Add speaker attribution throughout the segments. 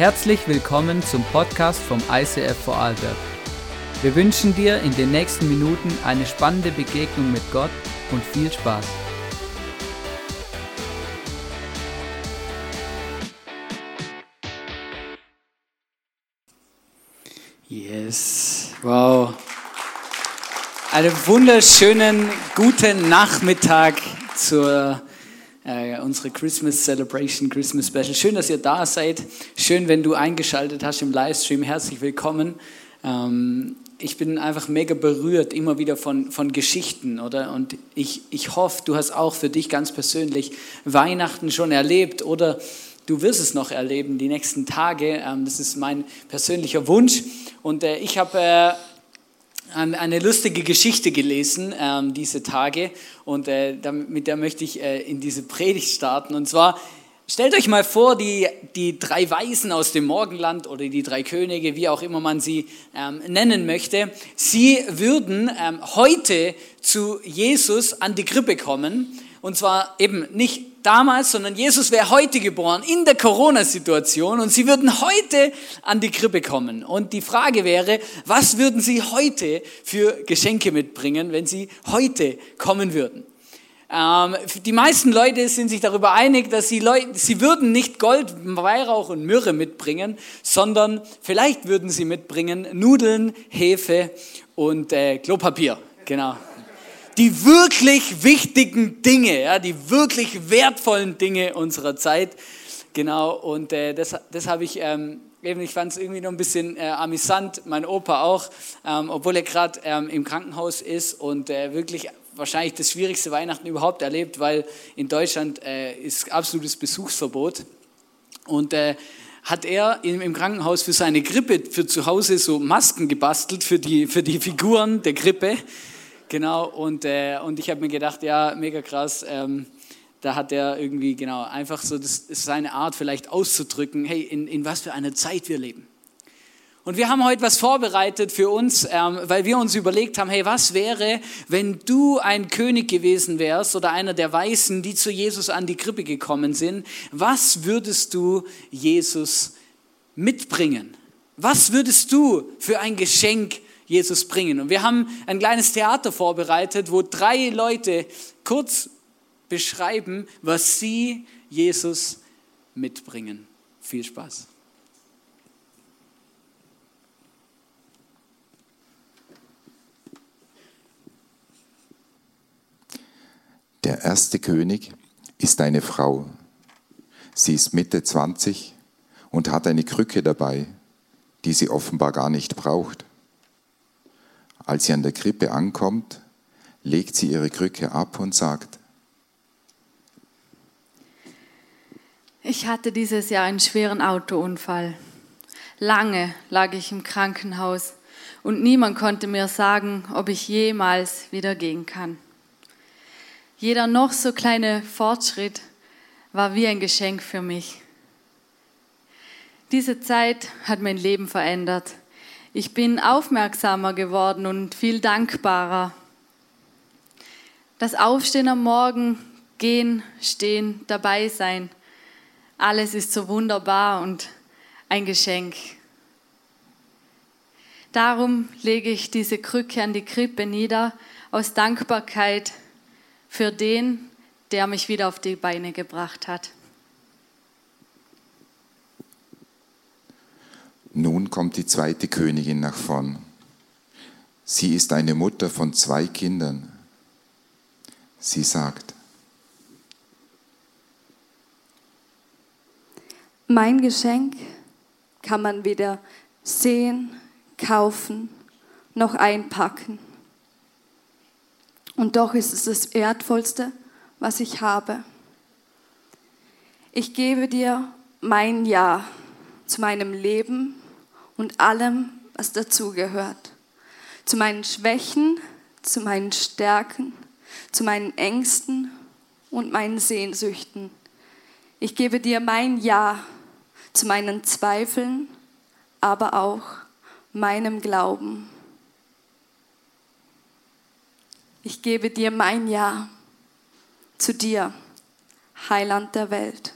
Speaker 1: Herzlich willkommen zum Podcast vom ICF Vorarlberg. Wir wünschen dir in den nächsten Minuten eine spannende Begegnung mit Gott und viel Spaß.
Speaker 2: Yes, wow. Einen wunderschönen guten Nachmittag zur äh, unsere Christmas Celebration, Christmas Special. Schön, dass ihr da seid. Schön, wenn du eingeschaltet hast im Livestream. Herzlich willkommen. Ähm, ich bin einfach mega berührt immer wieder von, von Geschichten, oder? Und ich, ich hoffe, du hast auch für dich ganz persönlich Weihnachten schon erlebt oder du wirst es noch erleben die nächsten Tage. Ähm, das ist mein persönlicher Wunsch. Und äh, ich habe äh, eine lustige Geschichte gelesen ähm, diese Tage und äh, mit der möchte ich in diese Predigt starten. Und zwar stellt euch mal vor, die, die drei Weisen aus dem Morgenland oder die drei Könige, wie auch immer man sie ähm, nennen möchte, sie würden ähm, heute zu Jesus an die Krippe kommen. Und zwar eben nicht damals, sondern Jesus wäre heute geboren in der Corona-Situation und sie würden heute an die Krippe kommen. Und die Frage wäre, was würden sie heute für Geschenke mitbringen, wenn sie heute kommen würden? Ähm, die meisten Leute sind sich darüber einig, dass sie, sie würden nicht Gold, Weihrauch und Myrrhe mitbringen, sondern vielleicht würden sie mitbringen Nudeln, Hefe und äh, Klopapier. Genau die wirklich wichtigen Dinge, ja, die wirklich wertvollen Dinge unserer Zeit. Genau, und äh, das, das habe ich, ähm, eben, ich fand es irgendwie noch ein bisschen äh, amüsant, mein Opa auch, ähm, obwohl er gerade ähm, im Krankenhaus ist und äh, wirklich wahrscheinlich das schwierigste Weihnachten überhaupt erlebt, weil in Deutschland äh, ist absolutes Besuchsverbot. Und äh, hat er im Krankenhaus für seine Grippe für zu Hause so Masken gebastelt für die, für die Figuren der Grippe. Genau, und, äh, und ich habe mir gedacht, ja, mega krass. Ähm, da hat er irgendwie, genau, einfach so, das ist seine Art vielleicht auszudrücken, hey, in, in was für einer Zeit wir leben. Und wir haben heute was vorbereitet für uns, ähm, weil wir uns überlegt haben, hey, was wäre, wenn du ein König gewesen wärst oder einer der Weißen, die zu Jesus an die Krippe gekommen sind? Was würdest du Jesus mitbringen? Was würdest du für ein Geschenk Jesus bringen. Und wir haben ein kleines Theater vorbereitet, wo drei Leute kurz beschreiben, was sie Jesus mitbringen. Viel Spaß.
Speaker 3: Der erste König ist eine Frau. Sie ist Mitte 20 und hat eine Krücke dabei, die sie offenbar gar nicht braucht. Als sie an der Krippe ankommt, legt sie ihre Krücke ab und sagt,
Speaker 4: Ich hatte dieses Jahr einen schweren Autounfall. Lange lag ich im Krankenhaus und niemand konnte mir sagen, ob ich jemals wieder gehen kann. Jeder noch so kleine Fortschritt war wie ein Geschenk für mich. Diese Zeit hat mein Leben verändert. Ich bin aufmerksamer geworden und viel dankbarer. Das Aufstehen am Morgen, gehen, stehen, dabei sein, alles ist so wunderbar und ein Geschenk. Darum lege ich diese Krücke an die Krippe nieder, aus Dankbarkeit für den, der mich wieder auf die Beine gebracht hat.
Speaker 3: Nun kommt die zweite Königin nach vorn. Sie ist eine Mutter von zwei Kindern. Sie sagt,
Speaker 5: Mein Geschenk kann man weder sehen, kaufen noch einpacken. Und doch ist es das Wertvollste, was ich habe. Ich gebe dir mein Ja zu meinem Leben und allem, was dazugehört. Zu meinen Schwächen, zu meinen Stärken, zu meinen Ängsten und meinen Sehnsüchten. Ich gebe dir mein Ja zu meinen Zweifeln, aber auch meinem Glauben. Ich gebe dir mein Ja zu dir, Heiland der Welt.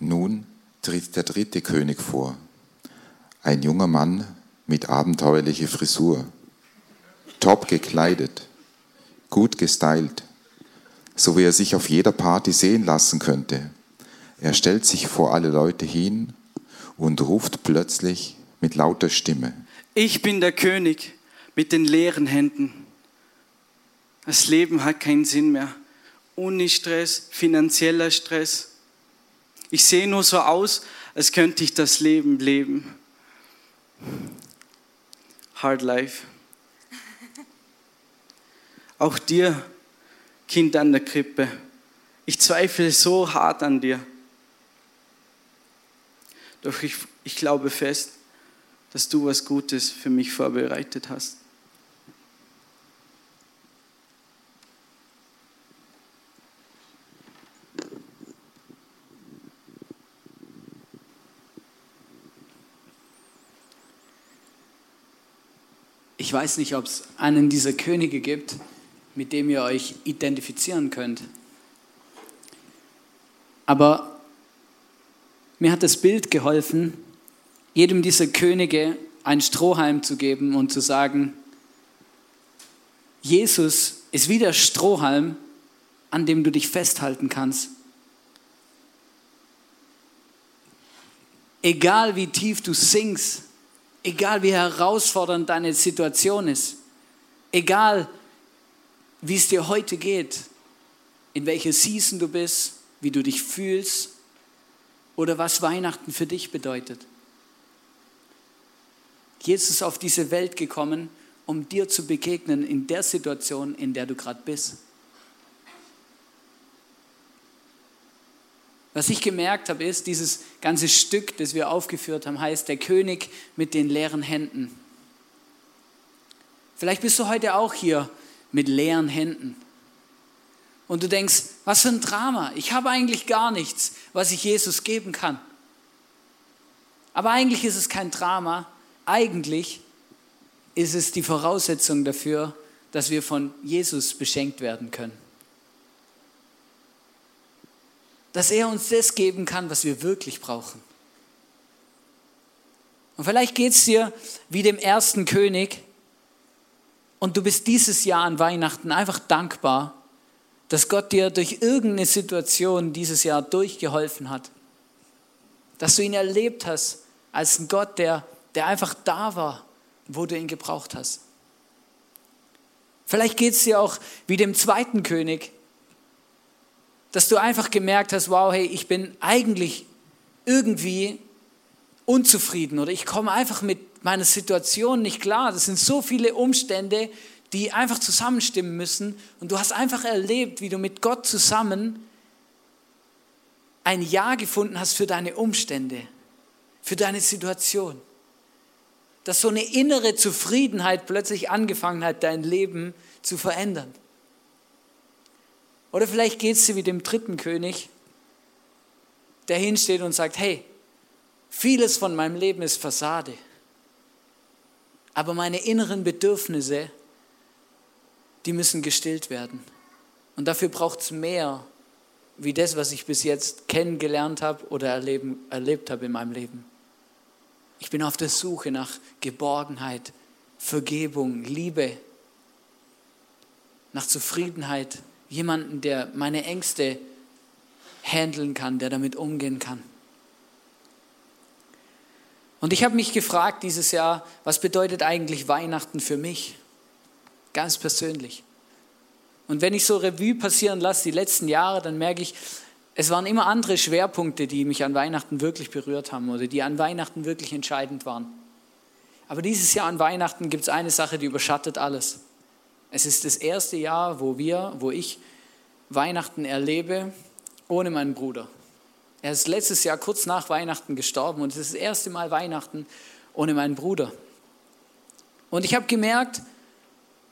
Speaker 3: Nun tritt der dritte König vor, ein junger Mann mit abenteuerlicher Frisur, top gekleidet, gut gestylt, so wie er sich auf jeder Party sehen lassen könnte. Er stellt sich vor alle Leute hin und ruft plötzlich mit lauter Stimme.
Speaker 6: Ich bin der König mit den leeren Händen. Das Leben hat keinen Sinn mehr. Uni-Stress, finanzieller Stress. Ich sehe nur so aus, als könnte ich das Leben leben. Hard Life. Auch dir, Kind an der Krippe, ich zweifle so hart an dir. Doch ich, ich glaube fest, dass du was Gutes für mich vorbereitet hast.
Speaker 2: Ich weiß nicht, ob es einen dieser Könige gibt, mit dem ihr euch identifizieren könnt. Aber mir hat das Bild geholfen, jedem dieser Könige ein Strohhalm zu geben und zu sagen, Jesus ist wie der Strohhalm, an dem du dich festhalten kannst. Egal wie tief du sinkst, Egal wie herausfordernd deine Situation ist, egal wie es dir heute geht, in welcher Season du bist, wie du dich fühlst oder was Weihnachten für dich bedeutet. Jesus ist auf diese Welt gekommen, um dir zu begegnen in der Situation, in der du gerade bist. Was ich gemerkt habe, ist, dieses ganze Stück, das wir aufgeführt haben, heißt der König mit den leeren Händen. Vielleicht bist du heute auch hier mit leeren Händen. Und du denkst, was für ein Drama. Ich habe eigentlich gar nichts, was ich Jesus geben kann. Aber eigentlich ist es kein Drama. Eigentlich ist es die Voraussetzung dafür, dass wir von Jesus beschenkt werden können dass er uns das geben kann, was wir wirklich brauchen. Und vielleicht geht es dir wie dem ersten König und du bist dieses Jahr an Weihnachten einfach dankbar, dass Gott dir durch irgendeine Situation dieses Jahr durchgeholfen hat. Dass du ihn erlebt hast als ein Gott, der, der einfach da war, wo du ihn gebraucht hast. Vielleicht geht es dir auch wie dem zweiten König, dass du einfach gemerkt hast, wow, hey, ich bin eigentlich irgendwie unzufrieden oder ich komme einfach mit meiner Situation nicht klar. Das sind so viele Umstände, die einfach zusammenstimmen müssen und du hast einfach erlebt, wie du mit Gott zusammen ein Ja gefunden hast für deine Umstände, für deine Situation. Dass so eine innere Zufriedenheit plötzlich angefangen hat, dein Leben zu verändern. Oder vielleicht geht es dir wie dem dritten König, der hinsteht und sagt, hey, vieles von meinem Leben ist Fassade, aber meine inneren Bedürfnisse, die müssen gestillt werden. Und dafür braucht es mehr wie das, was ich bis jetzt kennengelernt habe oder erleben, erlebt habe in meinem Leben. Ich bin auf der Suche nach Geborgenheit, Vergebung, Liebe, nach Zufriedenheit, jemanden, der meine Ängste handeln kann, der damit umgehen kann. Und ich habe mich gefragt dieses Jahr, was bedeutet eigentlich Weihnachten für mich? Ganz persönlich. Und wenn ich so Revue passieren lasse, die letzten Jahre, dann merke ich, es waren immer andere Schwerpunkte, die mich an Weihnachten wirklich berührt haben oder die an Weihnachten wirklich entscheidend waren. Aber dieses Jahr an Weihnachten gibt es eine Sache, die überschattet alles. Es ist das erste Jahr, wo wir, wo ich Weihnachten erlebe ohne meinen Bruder. Er ist letztes Jahr kurz nach Weihnachten gestorben und es ist das erste Mal Weihnachten ohne meinen Bruder. Und ich habe gemerkt,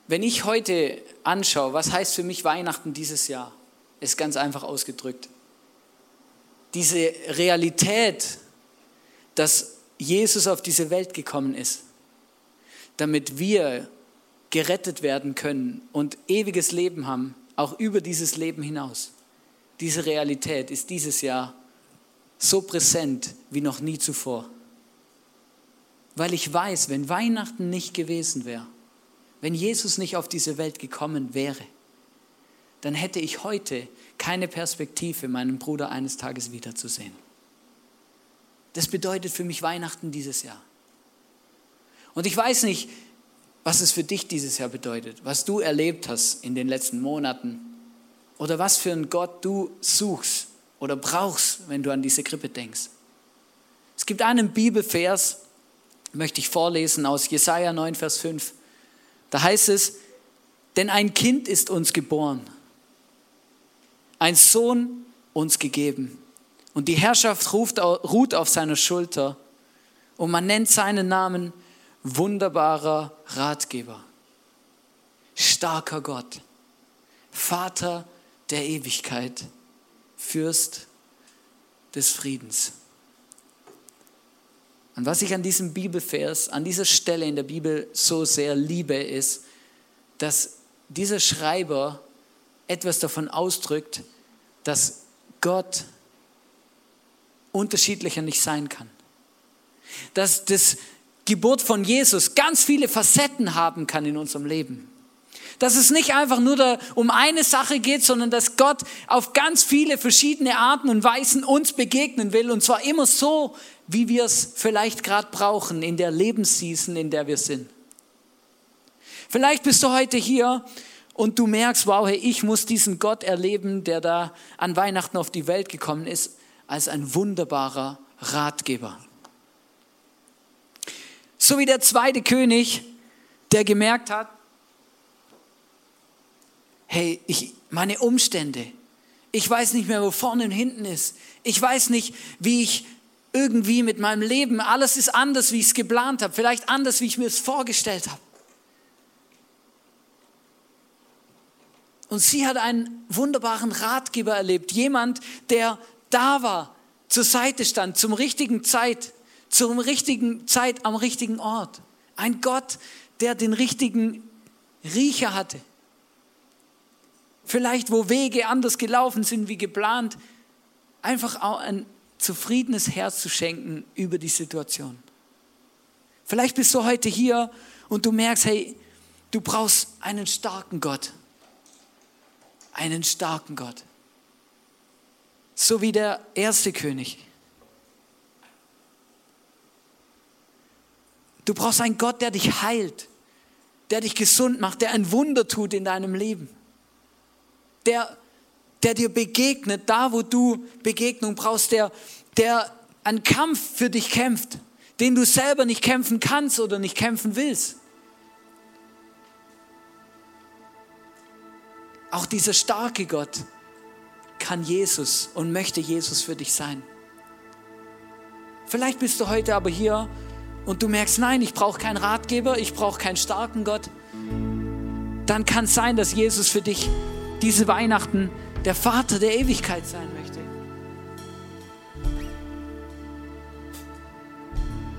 Speaker 2: wenn ich heute anschaue, was heißt für mich Weihnachten dieses Jahr, ist ganz einfach ausgedrückt. Diese Realität, dass Jesus auf diese Welt gekommen ist, damit wir gerettet werden können und ewiges Leben haben, auch über dieses Leben hinaus. Diese Realität ist dieses Jahr so präsent wie noch nie zuvor. Weil ich weiß, wenn Weihnachten nicht gewesen wäre, wenn Jesus nicht auf diese Welt gekommen wäre, dann hätte ich heute keine Perspektive, meinen Bruder eines Tages wiederzusehen. Das bedeutet für mich Weihnachten dieses Jahr. Und ich weiß nicht, was es für dich dieses Jahr bedeutet, was du erlebt hast in den letzten Monaten oder was für einen Gott du suchst oder brauchst, wenn du an diese Krippe denkst. Es gibt einen Bibelvers, möchte ich vorlesen aus Jesaja 9, Vers 5. Da heißt es, denn ein Kind ist uns geboren, ein Sohn uns gegeben. Und die Herrschaft ruft, ruht auf seiner Schulter. Und man nennt seinen Namen wunderbarer Ratgeber, starker Gott, Vater der Ewigkeit, Fürst des Friedens. Und was ich an diesem Bibelvers, an dieser Stelle in der Bibel so sehr liebe, ist, dass dieser Schreiber etwas davon ausdrückt, dass Gott unterschiedlicher nicht sein kann. Dass das Geburt von Jesus ganz viele Facetten haben kann in unserem Leben. Dass es nicht einfach nur da um eine Sache geht, sondern dass Gott auf ganz viele verschiedene Arten und Weisen uns begegnen will. Und zwar immer so, wie wir es vielleicht gerade brauchen in der Lebensseason, in der wir sind. Vielleicht bist du heute hier und du merkst, wow, hey, ich muss diesen Gott erleben, der da an Weihnachten auf die Welt gekommen ist, als ein wunderbarer Ratgeber. So wie der zweite König, der gemerkt hat, hey, ich, meine Umstände, ich weiß nicht mehr, wo vorne und hinten ist. Ich weiß nicht, wie ich irgendwie mit meinem Leben, alles ist anders, wie ich es geplant habe, vielleicht anders, wie ich mir es vorgestellt habe. Und sie hat einen wunderbaren Ratgeber erlebt, jemand, der da war, zur Seite stand, zum richtigen Zeit, zum richtigen Zeit am richtigen Ort. Ein Gott, der den richtigen Riecher hatte. Vielleicht, wo Wege anders gelaufen sind wie geplant, einfach auch ein zufriedenes Herz zu schenken über die Situation. Vielleicht bist du heute hier und du merkst, hey, du brauchst einen starken Gott. Einen starken Gott. So wie der erste König. Du brauchst einen Gott, der dich heilt, der dich gesund macht, der ein Wunder tut in deinem Leben. Der der dir begegnet, da wo du Begegnung brauchst, der, der einen Kampf für dich kämpft, den du selber nicht kämpfen kannst oder nicht kämpfen willst. Auch dieser starke Gott kann Jesus und möchte Jesus für dich sein. Vielleicht bist du heute aber hier und du merkst, nein, ich brauche keinen Ratgeber, ich brauche keinen starken Gott. Dann kann es sein, dass Jesus für dich diese Weihnachten der Vater der Ewigkeit sein möchte.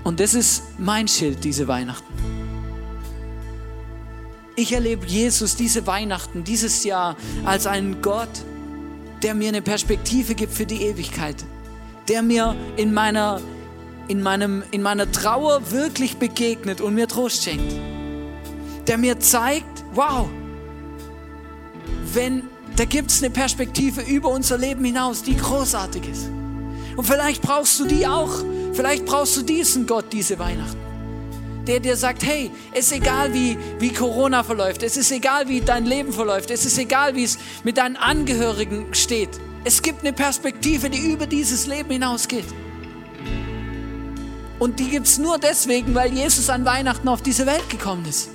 Speaker 2: Und das ist mein Schild diese Weihnachten. Ich erlebe Jesus diese Weihnachten, dieses Jahr als einen Gott, der mir eine Perspektive gibt für die Ewigkeit, der mir in meiner, in meinem, in meiner Trauer wirklich begegnet und mir Trost schenkt, der mir zeigt, wow, wenn da gibt es eine Perspektive über unser Leben hinaus, die großartig ist. Und vielleicht brauchst du die auch. Vielleicht brauchst du diesen Gott diese Weihnachten. Der dir sagt, hey, es ist egal, wie, wie Corona verläuft. Es ist egal, wie dein Leben verläuft. Es ist egal, wie es mit deinen Angehörigen steht. Es gibt eine Perspektive, die über dieses Leben hinausgeht. Und die gibt es nur deswegen, weil Jesus an Weihnachten auf diese Welt gekommen ist.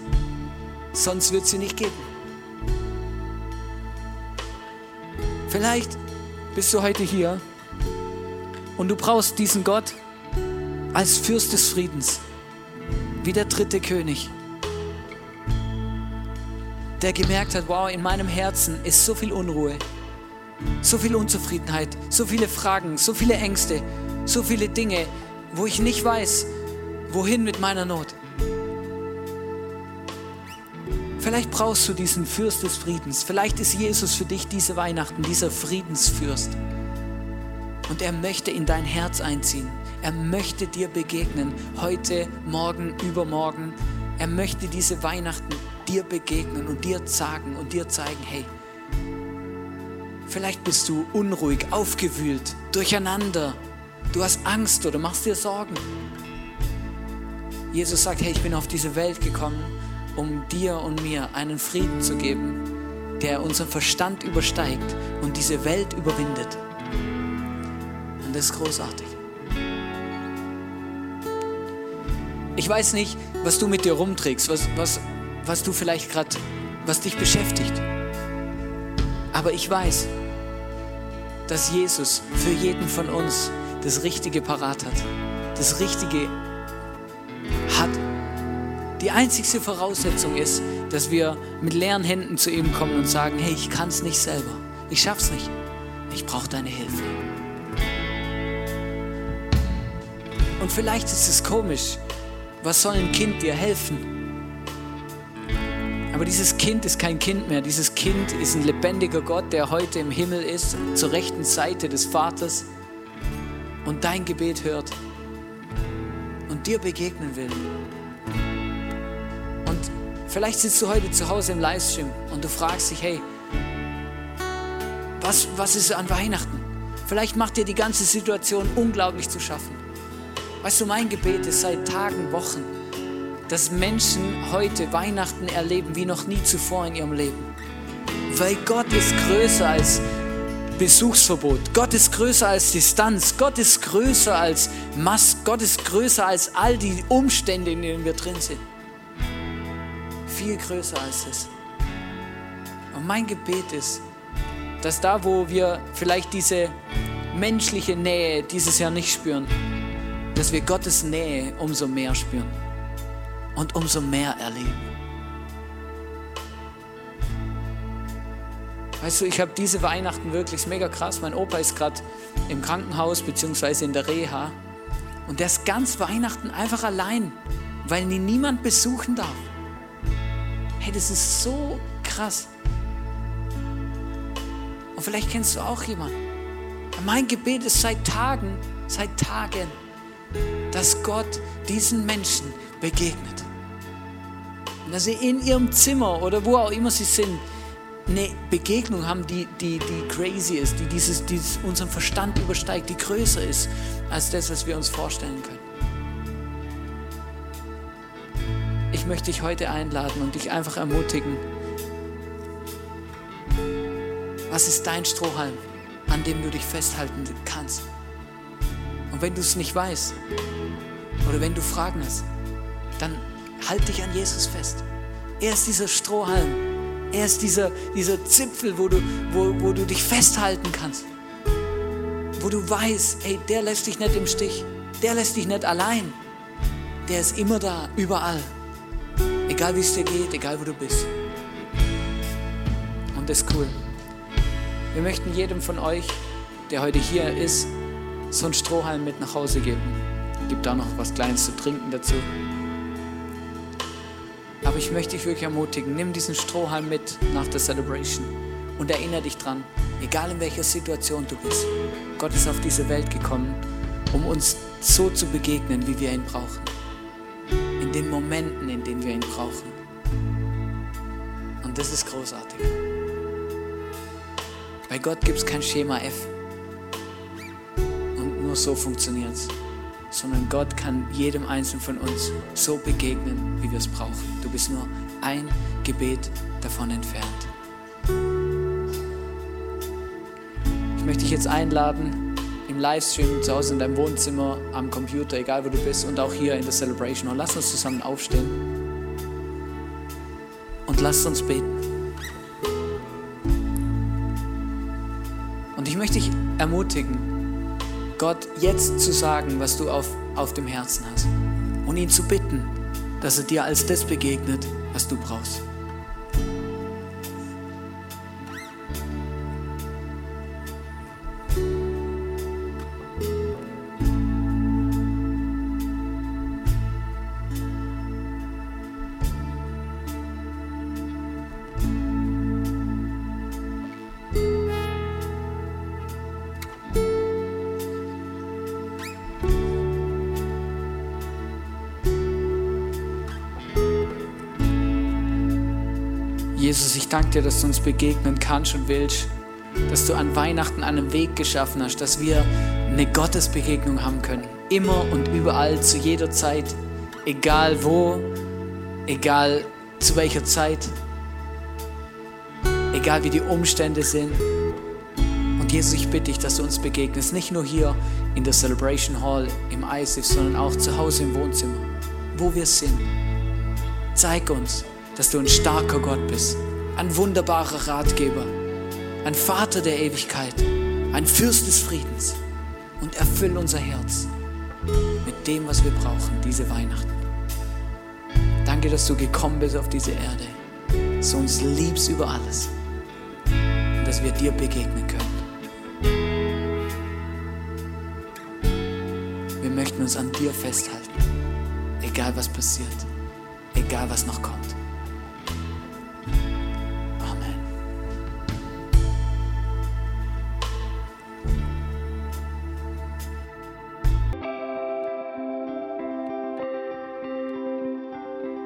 Speaker 2: Sonst wird sie nicht geben. Vielleicht bist du heute hier und du brauchst diesen Gott als Fürst des Friedens, wie der dritte König, der gemerkt hat, wow, in meinem Herzen ist so viel Unruhe, so viel Unzufriedenheit, so viele Fragen, so viele Ängste, so viele Dinge, wo ich nicht weiß, wohin mit meiner Not. Vielleicht brauchst du diesen Fürst des Friedens. Vielleicht ist Jesus für dich diese Weihnachten, dieser Friedensfürst. Und er möchte in dein Herz einziehen. Er möchte dir begegnen, heute, morgen, übermorgen. Er möchte diese Weihnachten dir begegnen und dir sagen und dir zeigen, hey, vielleicht bist du unruhig, aufgewühlt, durcheinander, du hast Angst oder machst dir Sorgen. Jesus sagt, hey, ich bin auf diese Welt gekommen, um dir und mir einen Frieden zu geben, der unseren Verstand übersteigt und diese Welt überwindet. Und das ist großartig. Ich weiß nicht, was du mit dir rumträgst, was, was, was du vielleicht gerade, was dich beschäftigt. Aber ich weiß, dass Jesus für jeden von uns das Richtige parat hat. Das Richtige hat. Die einzigste Voraussetzung ist, dass wir mit leeren Händen zu ihm kommen und sagen, hey, ich kann es nicht selber. Ich schaff's nicht. Ich brauche deine Hilfe. Und vielleicht ist es komisch. Was soll ein Kind dir helfen? Aber dieses Kind ist kein Kind mehr. Dieses Kind ist ein lebendiger Gott, der heute im Himmel ist, zur rechten Seite des Vaters und dein Gebet hört und dir begegnen will. Und vielleicht sitzt du heute zu Hause im Livestream und du fragst dich, hey, was, was ist an Weihnachten? Vielleicht macht dir die ganze Situation unglaublich zu schaffen. Weißt du, mein Gebet ist seit Tagen, Wochen, dass Menschen heute Weihnachten erleben wie noch nie zuvor in ihrem Leben. Weil Gott ist größer als Besuchsverbot. Gott ist größer als Distanz. Gott ist größer als Mask. Gott ist größer als all die Umstände, in denen wir drin sind. Viel größer als das. Und mein Gebet ist, dass da, wo wir vielleicht diese menschliche Nähe dieses Jahr nicht spüren, dass wir Gottes Nähe umso mehr spüren und umso mehr erleben. Weißt du, ich habe diese Weihnachten wirklich mega krass. Mein Opa ist gerade im Krankenhaus bzw. in der Reha und der ist ganz Weihnachten einfach allein, weil ihn niemand besuchen darf. Hey, das ist so krass. Und vielleicht kennst du auch jemanden. Mein Gebet ist seit Tagen, seit Tagen, dass Gott diesen Menschen begegnet dass sie in ihrem Zimmer oder wo auch immer sie sind, eine Begegnung haben, die, die, die crazy ist, die dieses, dieses unseren Verstand übersteigt, die größer ist als das, was wir uns vorstellen können. Ich möchte dich heute einladen und dich einfach ermutigen. Was ist dein Strohhalm, an dem du dich festhalten kannst? Und wenn du es nicht weißt oder wenn du Fragen hast, dann Halt dich an Jesus fest. Er ist dieser Strohhalm. Er ist dieser, dieser Zipfel, wo du, wo, wo du dich festhalten kannst. Wo du weißt, ey, der lässt dich nicht im Stich. Der lässt dich nicht allein. Der ist immer da, überall. Egal wie es dir geht, egal wo du bist. Und das ist cool. Wir möchten jedem von euch, der heute hier ist, so einen Strohhalm mit nach Hause geben. Gibt da noch was Kleines zu trinken dazu. Aber ich möchte dich wirklich ermutigen, nimm diesen Strohhalm mit nach der Celebration und erinnere dich dran, egal in welcher Situation du bist, Gott ist auf diese Welt gekommen, um uns so zu begegnen, wie wir ihn brauchen. In den Momenten, in denen wir ihn brauchen. Und das ist großartig. Bei Gott gibt es kein Schema F. Nur so funktioniert es sondern Gott kann jedem Einzelnen von uns so begegnen, wie wir es brauchen. Du bist nur ein Gebet davon entfernt. Ich möchte dich jetzt einladen, im Livestream zu Hause in deinem Wohnzimmer, am Computer, egal wo du bist, und auch hier in der Celebration. Und lass uns zusammen aufstehen und lass uns beten. Und ich möchte dich ermutigen, Gott jetzt zu sagen, was du auf, auf dem Herzen hast. Und ihn zu bitten, dass er dir als das begegnet, was du brauchst. Jesus, ich danke dir, dass du uns begegnen kannst und willst, dass du an Weihnachten einen Weg geschaffen hast, dass wir eine Gottesbegegnung haben können. Immer und überall, zu jeder Zeit, egal wo, egal zu welcher Zeit, egal wie die Umstände sind. Und Jesus, ich bitte dich, dass du uns begegnest, nicht nur hier in der Celebration Hall im ISIF, sondern auch zu Hause im Wohnzimmer, wo wir sind. Zeig uns, dass du ein starker Gott bist, ein wunderbarer Ratgeber, ein Vater der Ewigkeit, ein Fürst des Friedens und erfüll unser Herz mit dem, was wir brauchen, diese Weihnachten. Danke, dass du gekommen bist auf diese Erde, dass du uns liebst über alles und dass wir dir begegnen können. Wir möchten uns an dir festhalten, egal was passiert, egal was noch kommt.